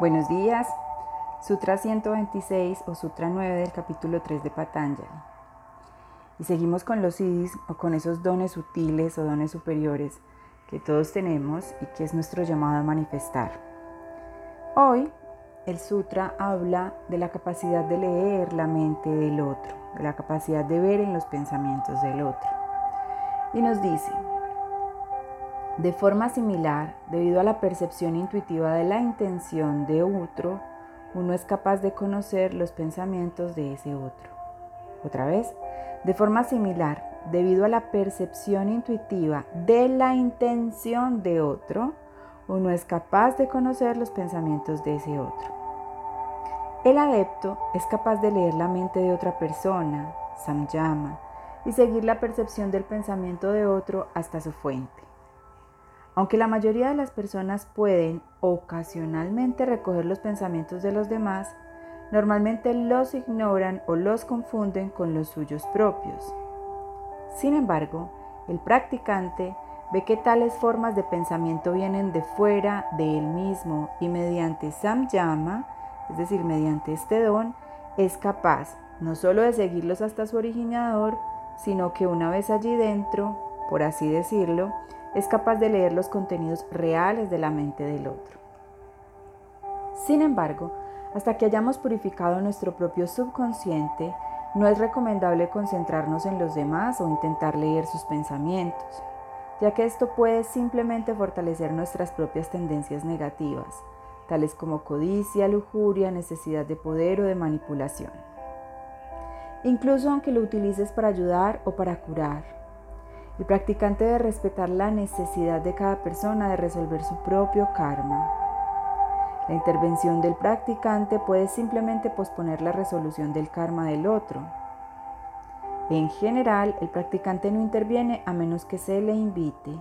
Buenos días. Sutra 126 o Sutra 9 del capítulo 3 de Patanjali. Y seguimos con los siddhis o con esos dones sutiles o dones superiores que todos tenemos y que es nuestro llamado a manifestar. Hoy el sutra habla de la capacidad de leer la mente del otro, de la capacidad de ver en los pensamientos del otro. Y nos dice, de forma similar, debido a la percepción intuitiva de la intención de otro, uno es capaz de conocer los pensamientos de ese otro. Otra vez, de forma similar, debido a la percepción intuitiva de la intención de otro, uno es capaz de conocer los pensamientos de ese otro. El adepto es capaz de leer la mente de otra persona, samyama, y seguir la percepción del pensamiento de otro hasta su fuente. Aunque la mayoría de las personas pueden ocasionalmente recoger los pensamientos de los demás, normalmente los ignoran o los confunden con los suyos propios. Sin embargo, el practicante ve que tales formas de pensamiento vienen de fuera de él mismo y mediante samyama, es decir, mediante este don, es capaz no solo de seguirlos hasta su originador, sino que una vez allí dentro, por así decirlo, es capaz de leer los contenidos reales de la mente del otro. Sin embargo, hasta que hayamos purificado nuestro propio subconsciente, no es recomendable concentrarnos en los demás o intentar leer sus pensamientos, ya que esto puede simplemente fortalecer nuestras propias tendencias negativas, tales como codicia, lujuria, necesidad de poder o de manipulación. Incluso aunque lo utilices para ayudar o para curar, el practicante debe respetar la necesidad de cada persona de resolver su propio karma. La intervención del practicante puede simplemente posponer la resolución del karma del otro. En general, el practicante no interviene a menos que se le invite.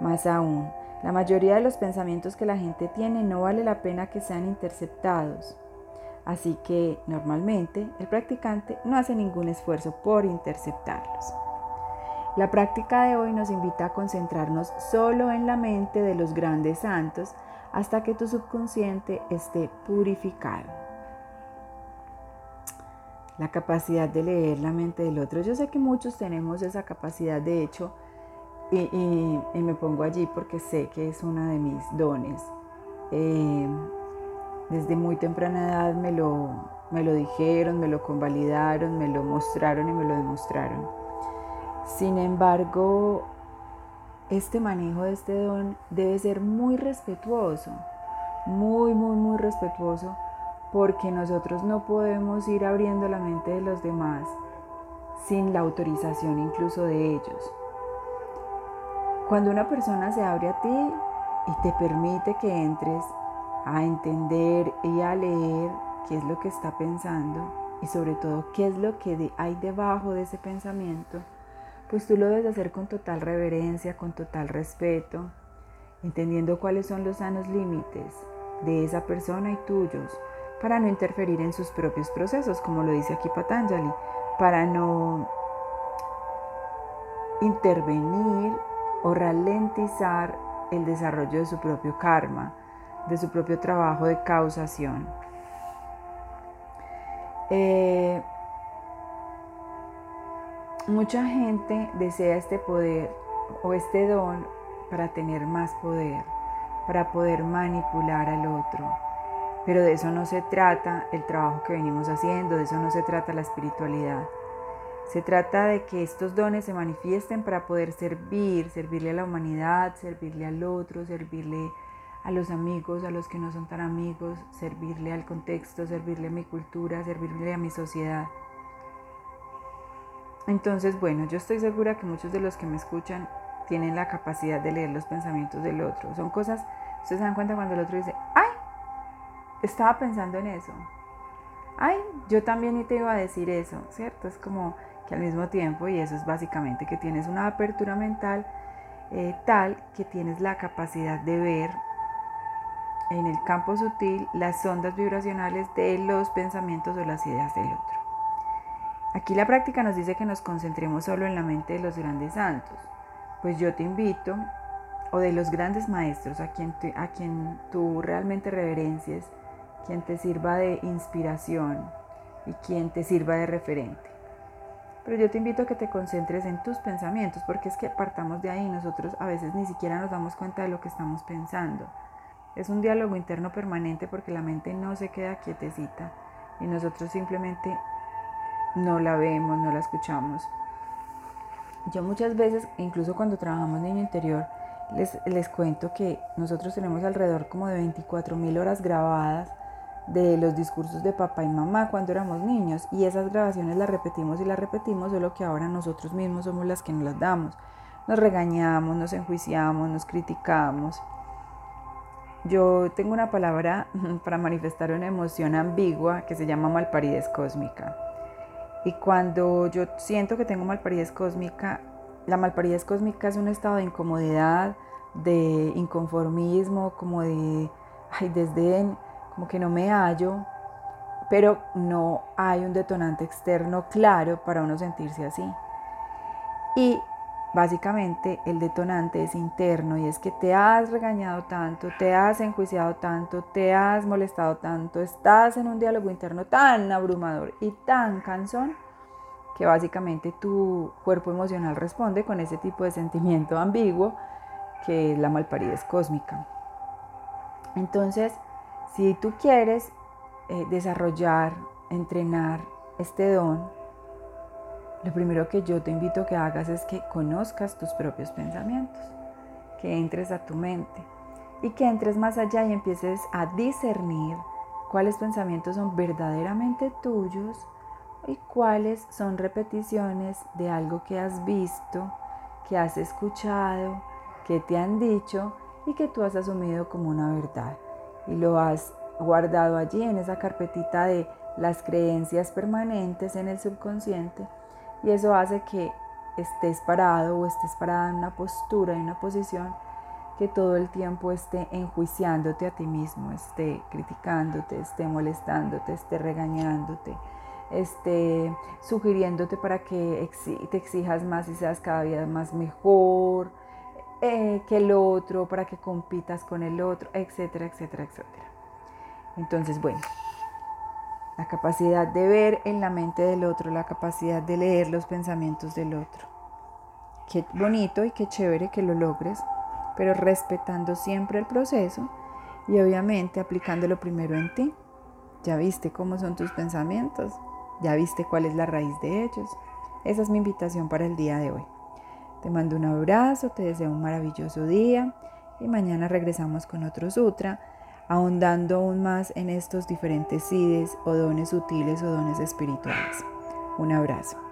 Más aún, la mayoría de los pensamientos que la gente tiene no vale la pena que sean interceptados. Así que, normalmente, el practicante no hace ningún esfuerzo por interceptarlos. La práctica de hoy nos invita a concentrarnos solo en la mente de los grandes santos hasta que tu subconsciente esté purificado. La capacidad de leer la mente del otro. Yo sé que muchos tenemos esa capacidad, de hecho, y, me pongo allí porque sé que es uno de mis dones. Eh, desde muy temprana edad me lo, me lo dijeron, me lo convalidaron, me lo mostraron y me lo demostraron. Sin embargo, este manejo de este don debe ser muy respetuoso, muy, muy, muy respetuoso, porque nosotros no podemos ir abriendo la mente de los demás sin la autorización incluso de ellos. Cuando una persona se abre a ti y te permite que entres a entender y a leer qué es lo que está pensando y sobre todo qué es lo que hay debajo de ese pensamiento, pues tú lo debes hacer con total reverencia, con total respeto, entendiendo cuáles son los sanos límites de esa persona y tuyos, para no interferir en sus propios procesos, como lo dice aquí Patanjali, para no intervenir o ralentizar el desarrollo de su propio karma, de su propio trabajo de causación. Eh, Mucha gente desea este poder o este don para tener más poder, para poder manipular al otro. Pero de eso no se trata el trabajo que venimos haciendo, de eso no se trata la espiritualidad. Se trata de que estos dones se manifiesten para poder servir, servirle a la humanidad, servirle al otro, servirle a los amigos, a los que no son tan amigos, servirle al contexto, servirle a mi cultura, servirle a mi sociedad. Entonces, bueno, yo estoy segura que muchos de los que me escuchan tienen la capacidad de leer los pensamientos del otro. Son cosas, ustedes se dan cuenta cuando el otro dice, ay, estaba pensando en eso. Ay, yo también te iba a decir eso, ¿cierto? Es como que al mismo tiempo, y eso es básicamente que tienes una apertura mental eh, tal que tienes la capacidad de ver en el campo sutil las ondas vibracionales de los pensamientos o las ideas del otro. Aquí la práctica nos dice que nos concentremos solo en la mente de los grandes santos. Pues yo te invito, o de los grandes maestros a quien, a quien tú realmente reverencies, quien te sirva de inspiración y quien te sirva de referente. Pero yo te invito a que te concentres en tus pensamientos, porque es que partamos de ahí, nosotros a veces ni siquiera nos damos cuenta de lo que estamos pensando. Es un diálogo interno permanente porque la mente no se queda quietecita y nosotros simplemente no la vemos, no la escuchamos. Yo muchas veces, incluso cuando trabajamos niño interior, les, les cuento que nosotros tenemos alrededor como de 24 mil horas grabadas de los discursos de papá y mamá cuando éramos niños y esas grabaciones las repetimos y las repetimos, solo que ahora nosotros mismos somos las que nos las damos. Nos regañamos, nos enjuiciamos, nos criticamos. Yo tengo una palabra para manifestar una emoción ambigua que se llama malparidez cósmica. Y cuando yo siento que tengo malparidez cósmica, la malparidez cósmica es un estado de incomodidad, de inconformismo, como de ay, desdén, como que no me hallo, pero no hay un detonante externo claro para uno sentirse así. Y básicamente el detonante es interno y es que te has regañado tanto, te has enjuiciado tanto, te has molestado tanto, estás en un diálogo interno tan abrumador y tan cansón que básicamente tu cuerpo emocional responde con ese tipo de sentimiento ambiguo que es la malparidez cósmica. Entonces, si tú quieres eh, desarrollar, entrenar este don, lo primero que yo te invito a que hagas es que conozcas tus propios pensamientos, que entres a tu mente y que entres más allá y empieces a discernir cuáles pensamientos son verdaderamente tuyos y cuáles son repeticiones de algo que has visto, que has escuchado, que te han dicho y que tú has asumido como una verdad. Y lo has guardado allí en esa carpetita de las creencias permanentes en el subconsciente y eso hace que estés parado o estés parada en una postura, en una posición que todo el tiempo esté enjuiciándote a ti mismo, esté criticándote, esté molestándote, esté regañándote, esté sugiriéndote para que te exijas más y seas cada día más mejor, eh, que el otro, para que compitas con el otro, etcétera, etcétera, etcétera. Entonces, bueno, la capacidad de ver en la mente del otro, la capacidad de leer los pensamientos del otro. Qué bonito y qué chévere que lo logres, pero respetando siempre el proceso y obviamente aplicándolo primero en ti. Ya viste cómo son tus pensamientos, ya viste cuál es la raíz de ellos. Esa es mi invitación para el día de hoy. Te mando un abrazo, te deseo un maravilloso día y mañana regresamos con otro sutra, ahondando aún más en estos diferentes sides o dones sutiles o dones espirituales. Un abrazo.